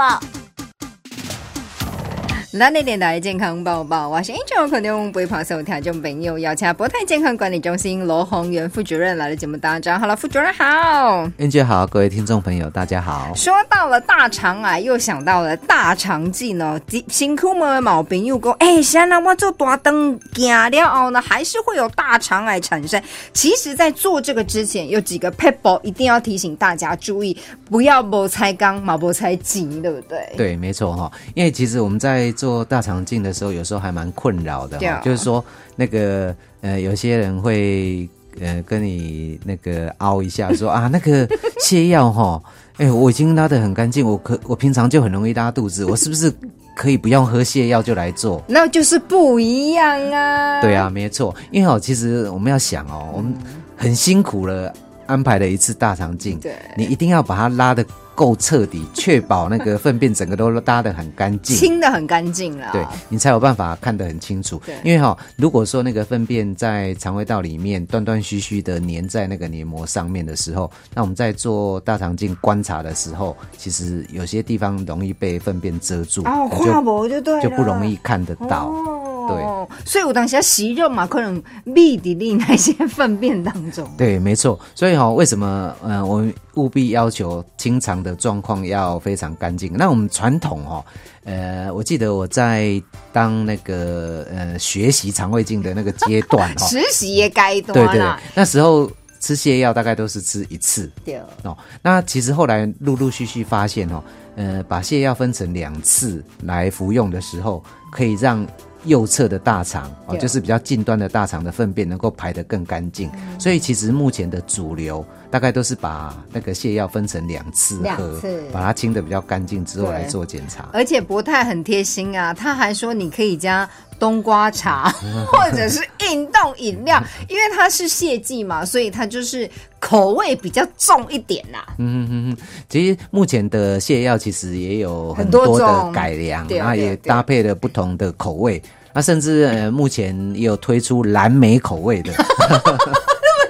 报。咱的电台健康宝宝，我是 Angel，可能不会跑手听众朋友邀请博泰健康管理中心罗宏元副主任来到节目当中。好了，副主任好，Angel 好，各位听众朋友大家好。说到了大肠癌，又想到了大肠镜哦。辛苦们毛病又讲，哎，现在我做大灯行了后呢，还是会有大肠癌产生。其实，在做这个之前，有几个 people 一定要提醒大家注意，不要磨菜缸，毛磨菜井，对不对？对，没错哈。因为其实我们在做大肠镜的时候，有时候还蛮困扰的，就是说那个呃，有些人会呃跟你那个凹一下，说啊，那个泻药哈，哎，我已经拉得很干净，我可我平常就很容易拉肚子，我是不是可以不用喝泻药就来做？那就是不一样啊。对啊，没错，因为哦，其实我们要想哦，我们很辛苦了安排了一次大肠镜，对，你一定要把它拉的。够彻底，确保那个粪便整个都搭得很干净，清的很干净了，对你才有办法看得很清楚。因为哈，如果说那个粪便在肠胃道里面断断续续的粘在那个黏膜上面的时候，那我们在做大肠镜观察的时候，其实有些地方容易被粪便遮住，哦，跨膜就对，就不容易看得到。对，所以我当时要洗肉嘛，可能密底里那些粪便当中。对，没错。所以哈，为什么呃，我们务必要求清肠的状况要非常干净？那我们传统哈，呃，我记得我在当那个呃学习肠胃镜的那个阶段哈，实习也该多对对，那时候吃泻药大概都是吃一次。对哦，那其实后来陆陆续续发现哦，呃，把泻药分成两次来服用的时候，可以让右侧的大肠哦，就是比较近端的大肠的粪便能够排得更干净，所以其实目前的主流大概都是把那个泻药分成两次喝，把它清的比较干净之后来做检查。而且博泰很贴心啊，他还说你可以加冬瓜茶 或者是运动饮料，因为它是泻剂嘛，所以它就是口味比较重一点啦。嗯嗯嗯，其实目前的泻药其实也有很多的改良，那也搭配了不同的口味。那甚至呃，目前也有推出蓝莓口味的，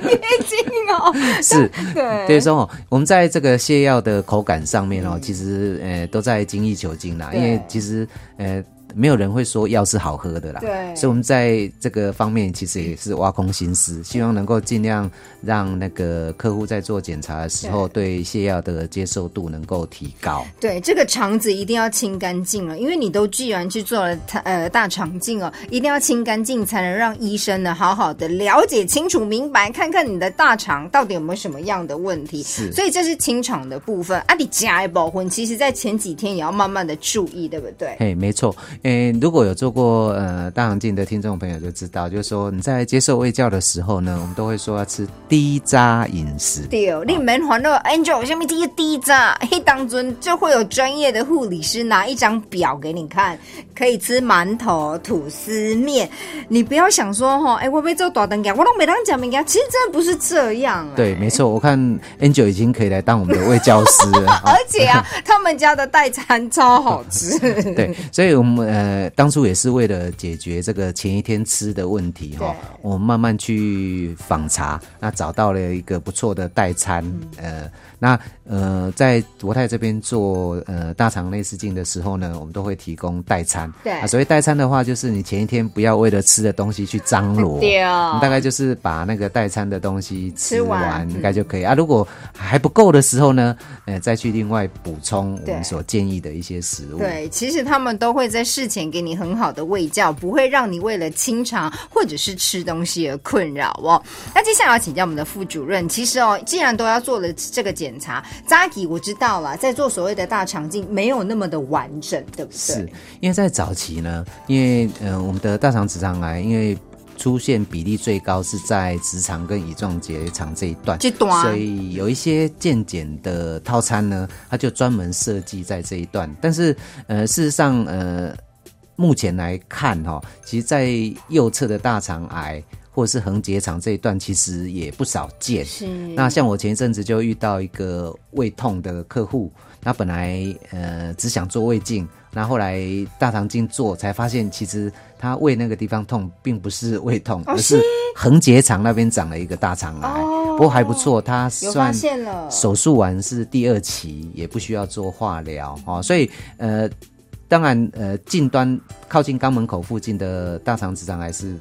那么贴近哦。是，对，所以说我们在这个泻药的口感上面哦，其实呃都在精益求精啦，因为其实呃。没有人会说药是好喝的啦，对，所以我们在这个方面其实也是挖空心思，希望能够尽量让那个客户在做检查的时候，对泻药的接受度能够提高。对，这个肠子一定要清干净了，因为你都既然去做了呃大肠镜哦，一定要清干净，才能让医生呢好好的了解清楚明白，看看你的大肠到底有没有什么样的问题。是，所以这是清肠的部分。啊，你加一保婚，其实在前几天也要慢慢的注意，对不对？嘿，没错。诶，如果有做过呃大肠镜的听众朋友就知道，就是说你在接受喂教的时候呢，我们都会说要吃低渣饮食。对，你们欢乐 Angel 下面这些低渣，嘿，当中就会有专业的护理师拿一张表给你看，可以吃馒头、吐司面。你不要想说哈，哎，我被做大灯给，我都没当讲明给，其实真的不是这样。对，没错，我看 Angel 已经可以来当我们的喂教师了。而且啊，他们家的代餐超好吃。对，所以我们呃。当初也是为了解决这个前一天吃的问题哈，我们慢慢去访查，那找到了一个不错的代餐，呃，那呃在国泰这边做呃大肠内视镜的时候呢，我们都会提供代餐。对，啊，所谓代餐的话，就是你前一天不要为了吃的东西去张罗，对大概就是把那个代餐的东西吃完应该就可以啊。如果还不够的时候呢，呃，再去另外补充我们所建议的一些食物。对，其实他们都会在事前给。你很好的喂教，不会让你为了清肠或者是吃东西而困扰哦。那接下来要请教我们的副主任，其实哦，既然都要做了这个检查，扎吉我知道了，在做所谓的大肠镜没有那么的完整，对不对？是因为在早期呢，因为嗯，我们的大肠直肠癌，因为出现比例最高是在直肠跟乙状结肠这一段，所以有一些健检的套餐呢，它就专门设计在这一段。但是呃，事实上呃。目前来看，哈，其实，在右侧的大肠癌或者是横结肠这一段，其实也不少见。是。那像我前一阵子就遇到一个胃痛的客户，他本来呃只想做胃镜，那后来大肠镜做才发现，其实他胃那个地方痛，并不是胃痛，而是横结肠那边长了一个大肠癌。不过还不错，他算手术完是第二期，也不需要做化疗哦。所以呃，当然呃，近端靠近肛门口附近的大肠直肠癌是。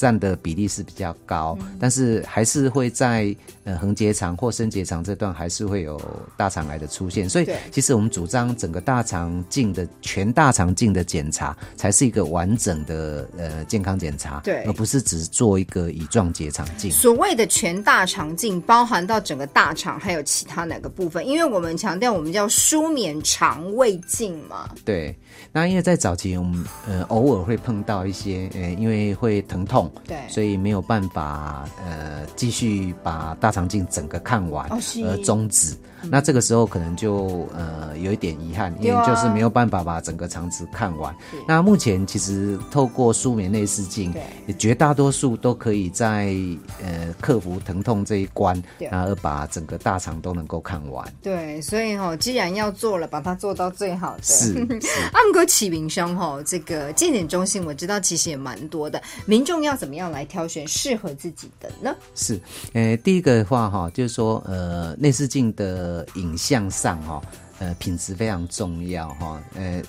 占的比例是比较高，但是还是会在呃横结肠或升结肠这段还是会有大肠癌的出现，所以其实我们主张整个大肠镜的全大肠镜的检查才是一个完整的呃健康检查，对，而不是只做一个乙状结肠镜。所谓的全大肠镜包含到整个大肠还有其他哪个部分？因为我们强调我们叫舒眠肠胃镜嘛。对，那因为在早期我们呃偶尔会碰到一些呃因为会疼痛。对，所以没有办法呃继续把大肠镜整个看完而终止。那这个时候可能就呃有一点遗憾，因为就是没有办法把整个肠子看完。那目前其实透过舒眠内视镜，绝大多数都可以在呃克服疼痛这一关，然后把整个大肠都能够看完。对，所以哈，既然要做了，把它做到最好的。是。暗哥启明兄哈，这个健检中心我知道其实也蛮多的，民众要怎么样来挑选适合自己的呢？是，呃，第一个的话哈，就是说呃内视镜的。呃，影像上哈，呃，品质非常重要哈，呃，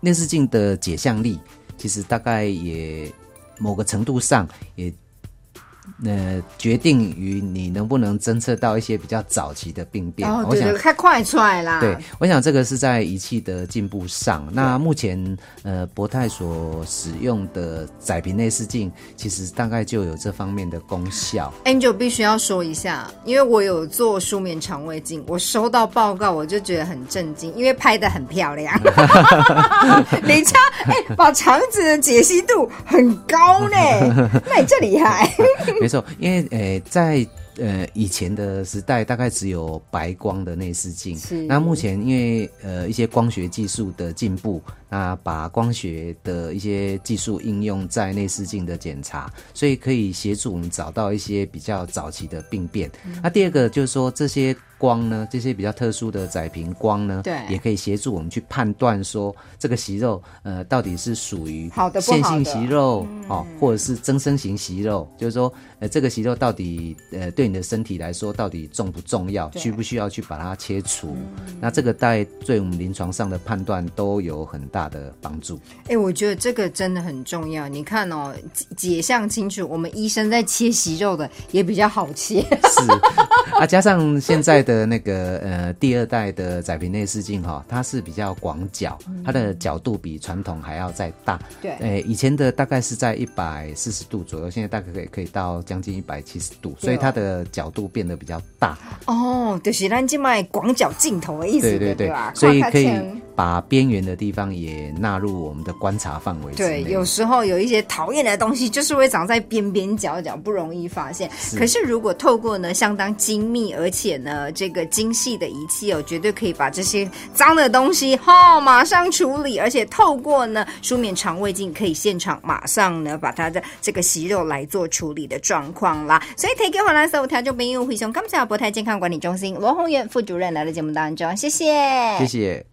内视镜的解像力其实大概也某个程度上也。那决定于你能不能侦测到一些比较早期的病变。哦，对对，太快出来啦。对，我想这个是在仪器的进步上。那目前呃，博泰所使用的窄屏内视镜，其实大概就有这方面的功效。Angel 必须要说一下，因为我有做舒眠肠胃镜，我收到报告我就觉得很震惊，因为拍的很漂亮。你家哎，把肠子的解析度很高呢，那你这厉害。没错，因为呃，在呃以前的时代，大概只有白光的内视镜。是。那目前因为呃一些光学技术的进步，那把光学的一些技术应用在内视镜的检查，所以可以协助我们找到一些比较早期的病变。那第二个就是说这些。光呢，这些比较特殊的窄屏光呢，对，也可以协助我们去判断说这个息肉，呃，到底是属于好的线性息肉哦，或者是增生型息肉，就是说，呃，这个息肉到底，呃，对你的身体来说到底重不重要，需不需要去把它切除？那这个在对我们临床上的判断都有很大的帮助。哎，我觉得这个真的很重要。你看哦，解像清楚，我们医生在切息肉的也比较好切。是啊，加上现在。的那个呃，第二代的窄屏内视镜哈，它是比较广角，它的角度比传统还要再大。对，哎，以前的大概是在一百四十度左右，现在大概可以可以到将近一百七十度，所以它的角度变得比较大。哦，就是咱这卖广角镜头的意思，对对对，所以可以。把边缘的地方也纳入我们的观察范围。对，有时候有一些讨厌的东西，就是会长在边边角角，不容易发现。可是如果透过呢相当精密而且呢这个精细的仪器哦，绝对可以把这些脏的东西哈马上处理，而且透过呢舒眠肠胃镜，可以现场马上呢把它的这个息肉来做处理的状况啦。所以提给回来所有条就朋友，回熊感谢博泰健康管理中心罗宏源副主任来到节目当中，谢谢，谢谢。